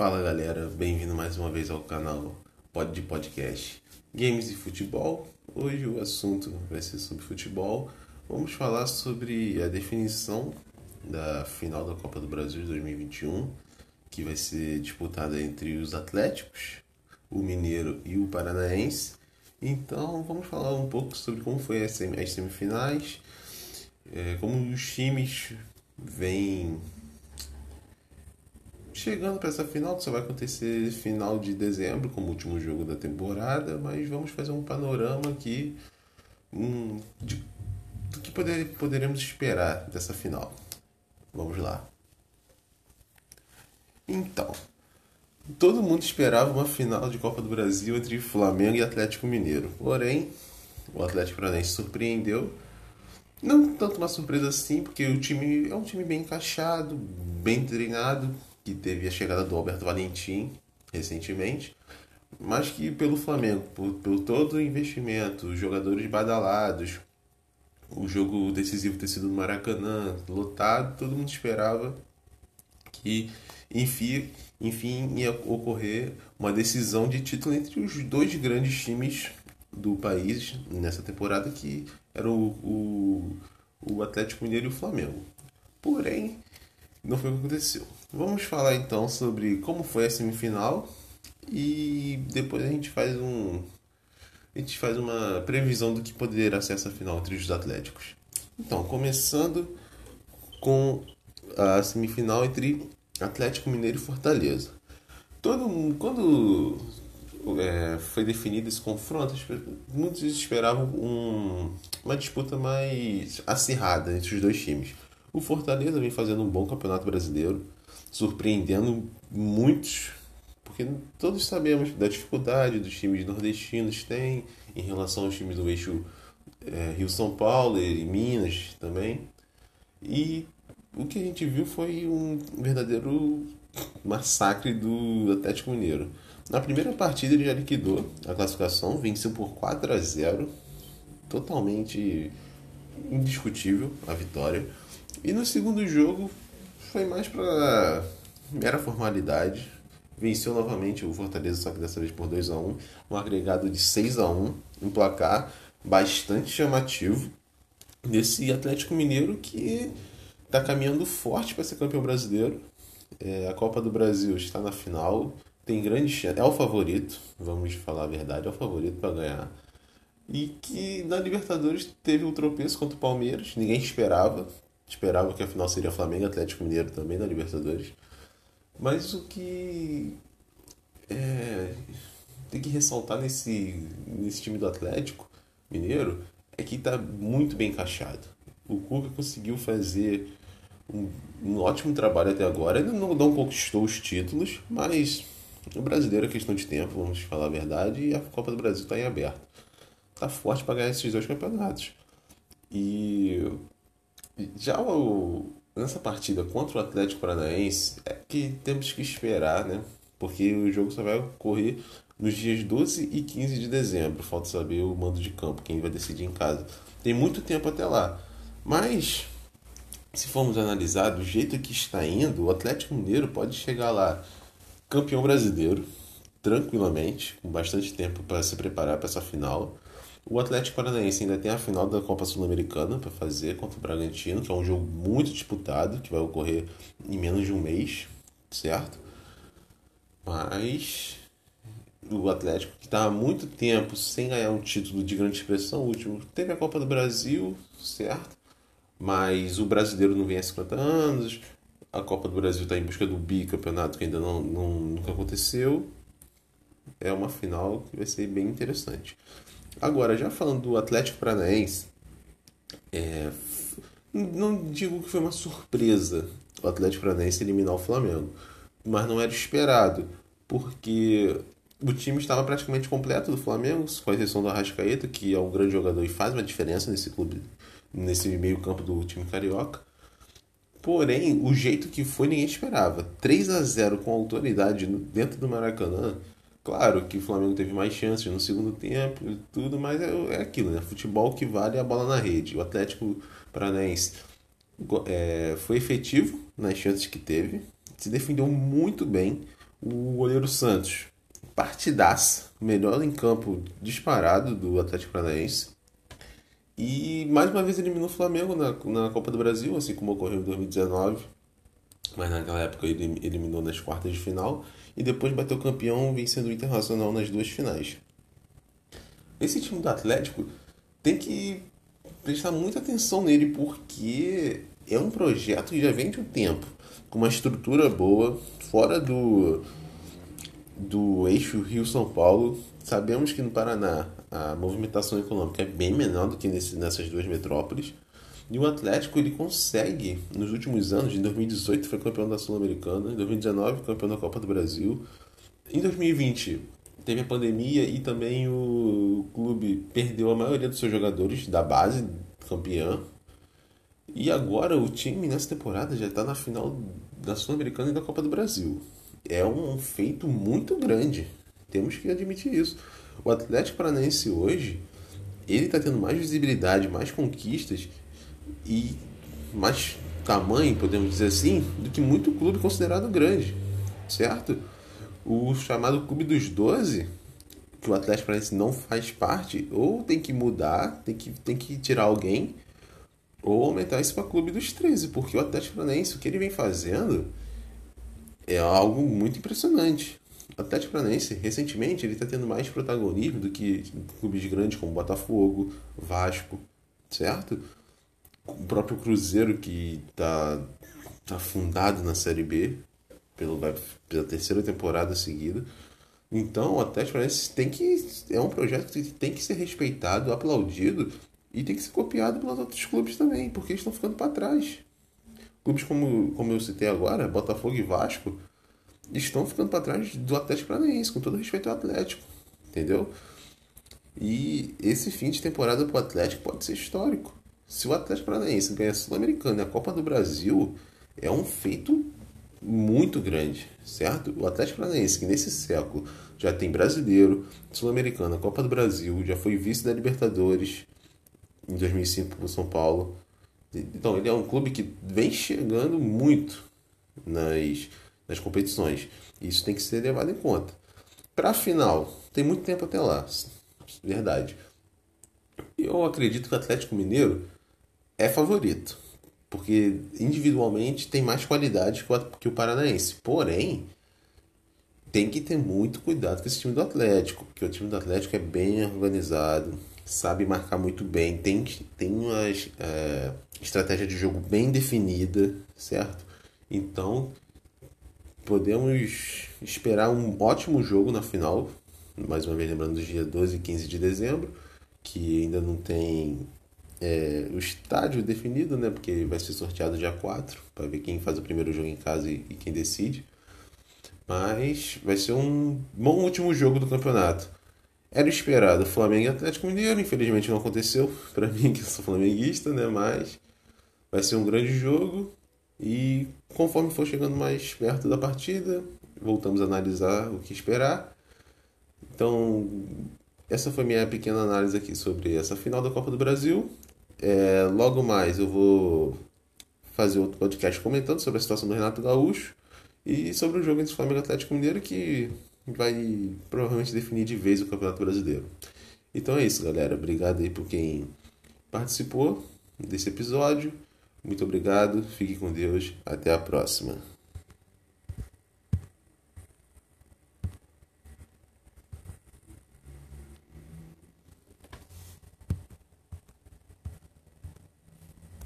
Fala galera, bem-vindo mais uma vez ao canal de Podcast Games e Futebol. Hoje o assunto vai ser sobre futebol. Vamos falar sobre a definição da final da Copa do Brasil de 2021, que vai ser disputada entre os Atléticos, o Mineiro e o Paranaense. Então vamos falar um pouco sobre como foi as semifinais, é, como os times vêm chegando para essa final, que só vai acontecer final de dezembro, como último jogo da temporada, mas vamos fazer um panorama aqui um, de, do que poder, poderemos esperar dessa final. Vamos lá. Então, todo mundo esperava uma final de Copa do Brasil entre Flamengo e Atlético Mineiro. Porém, o Atlético Paranaense surpreendeu. Não tanto uma surpresa assim, porque o time é um time bem encaixado, bem treinado, que teve a chegada do Alberto Valentim recentemente, mas que pelo Flamengo, por, por todo o investimento, os jogadores badalados, o jogo decisivo ter sido no Maracanã, lotado, todo mundo esperava que enfim, enfim ia ocorrer uma decisão de título entre os dois grandes times do país nessa temporada, que eram o, o, o Atlético Mineiro e o Flamengo. Porém, não foi o que aconteceu. Vamos falar então sobre como foi a semifinal e depois a gente faz um a gente faz uma previsão do que poderá ser essa final entre os Atléticos. Então, começando com a semifinal entre Atlético Mineiro e Fortaleza. Todo quando é, foi definido esse confronto, muitos esperavam um, uma disputa mais acirrada entre os dois times. O Fortaleza vem fazendo um bom campeonato brasileiro, surpreendendo muitos, porque todos sabemos da dificuldade dos times nordestinos têm em relação aos times do eixo é, Rio-São Paulo e Minas também. E o que a gente viu foi um verdadeiro massacre do Atlético Mineiro. Na primeira partida ele já liquidou a classificação, venceu por 4 a 0, totalmente indiscutível a vitória. E no segundo jogo foi mais para mera formalidade. Venceu novamente o Fortaleza, só que dessa vez por 2 a 1 um agregado de 6 a 1 um placar bastante chamativo desse Atlético Mineiro que está caminhando forte para ser campeão brasileiro. É, a Copa do Brasil está na final, tem grande chance, é o favorito, vamos falar a verdade, é o favorito para ganhar. E que na Libertadores teve um tropeço contra o Palmeiras, ninguém esperava, Esperava que a final seria Flamengo Atlético Mineiro também na Libertadores. Mas o que é, tem que ressaltar nesse, nesse time do Atlético Mineiro é que está muito bem encaixado. O Cuca conseguiu fazer um, um, ótimo trabalho até agora. Ele não, não conquistou os títulos, mas o brasileiro é questão de tempo, vamos falar a verdade, e a Copa do Brasil está em aberto. Está forte para ganhar esses dois campeonatos. E já o, nessa partida contra o Atlético Paranaense, é que temos que esperar, né? Porque o jogo só vai ocorrer nos dias 12 e 15 de dezembro. Falta saber o mando de campo, quem vai decidir em casa. Tem muito tempo até lá. Mas, se formos analisar do jeito que está indo, o Atlético Mineiro pode chegar lá campeão brasileiro, tranquilamente, com bastante tempo para se preparar para essa final. O Atlético Paranaense ainda tem a final da Copa Sul-Americana para fazer contra o Bragantino, que é um jogo muito disputado, que vai ocorrer em menos de um mês, certo? Mas o Atlético, que está há muito tempo sem ganhar um título de grande expressão, último teve a Copa do Brasil, certo? Mas o brasileiro não vem há 50 anos, a Copa do Brasil está em busca do bicampeonato que ainda não, não, nunca aconteceu. É uma final que vai ser bem interessante. Agora, já falando do Atlético Paranaense, é, não digo que foi uma surpresa o Atlético Paranaense eliminar o Flamengo, mas não era esperado, porque o time estava praticamente completo do Flamengo, com exceção do Arrascaeta, que é um grande jogador e faz uma diferença nesse clube, nesse meio-campo do time carioca. Porém, o jeito que foi ninguém esperava. 3 a 0 com autoridade dentro do Maracanã Claro que o Flamengo teve mais chances no segundo tempo e tudo, mas é, é aquilo, né? Futebol que vale é a bola na rede. O Atlético Paranaense é, foi efetivo nas chances que teve, se defendeu muito bem. O goleiro Santos, partidaça, melhor em campo disparado do Atlético Paranaense. E mais uma vez eliminou o Flamengo na, na Copa do Brasil, assim como ocorreu em 2019. Mas naquela época ele eliminou nas quartas de final. E depois bateu campeão vencendo o Internacional nas duas finais. Esse time do Atlético tem que prestar muita atenção nele porque é um projeto que já vem de um tempo, com uma estrutura boa, fora do, do eixo Rio-São Paulo. Sabemos que no Paraná a movimentação econômica é bem menor do que nesse, nessas duas metrópoles. E o Atlético ele consegue, nos últimos anos, em 2018 foi campeão da Sul-Americana, em 2019 campeão da Copa do Brasil. Em 2020 teve a pandemia e também o clube perdeu a maioria dos seus jogadores da base campeã. E agora o time nessa temporada já está na final da Sul-Americana e da Copa do Brasil. É um feito muito grande. Temos que admitir isso. O Atlético Paranaense hoje, ele está tendo mais visibilidade, mais conquistas e mais tamanho, podemos dizer assim, do que muito clube considerado grande, certo? O chamado Clube dos 12, que o Atlético Paranaense não faz parte, ou tem que mudar, tem que, tem que tirar alguém, ou aumentar isso para Clube dos 13, porque o Atlético Paranaense, o que ele vem fazendo é algo muito impressionante. O Atlético Paranaense, recentemente, ele está tendo mais protagonismo do que clubes grandes como Botafogo, Vasco, certo? O próprio Cruzeiro, que está tá fundado na Série B, pelo, pela terceira temporada seguida. Então, o Atlético Paranaense tem que é um projeto que tem que ser respeitado, aplaudido e tem que ser copiado pelos outros clubes também, porque eles estão ficando para trás. Clubes como, como eu citei agora, Botafogo e Vasco, estão ficando para trás do Atlético Paranaense, com todo respeito ao Atlético, entendeu? E esse fim de temporada para o Atlético pode ser histórico. Se o Atlético Paranaense ganhar a Sul-Americana e a Copa do Brasil, é um feito muito grande, certo? O Atlético Paranaense, que nesse século já tem brasileiro, sul-americana, Copa do Brasil, já foi vice da Libertadores em 2005 para o São Paulo. Então, ele é um clube que vem chegando muito nas, nas competições. Isso tem que ser levado em conta. Para a final, tem muito tempo até lá, verdade. Eu acredito que o Atlético Mineiro é favorito porque individualmente tem mais qualidade que o Paranaense. Porém, tem que ter muito cuidado com esse time do Atlético, porque o time do Atlético é bem organizado, sabe marcar muito bem, tem, tem uma é, estratégia de jogo bem definida, certo? Então, podemos esperar um ótimo jogo na final, mais uma vez lembrando dos dias 12 e 15 de dezembro, que ainda não tem é, o estádio definido, né? Porque vai ser sorteado dia 4, para ver quem faz o primeiro jogo em casa e, e, quem decide. Mas vai ser um bom último jogo do campeonato. Era esperado Flamengo e Atlético Mineiro, infelizmente não aconteceu para mim que sou flamenguista, né? Mas vai ser um grande jogo e conforme for chegando mais perto da partida, voltamos a analisar o que esperar. Então, essa foi minha pequena análise aqui sobre essa final da Copa do Brasil. É, logo mais eu vou fazer outro podcast comentando sobre a situação do Renato Gaúcho e sobre o jogo entre o Flamengo e Atlético Mineiro que vai provavelmente definir de vez o Campeonato Brasileiro. Então é isso, galera. Obrigado aí por quem participou desse episódio. Muito obrigado. Fique com Deus. Até a próxima.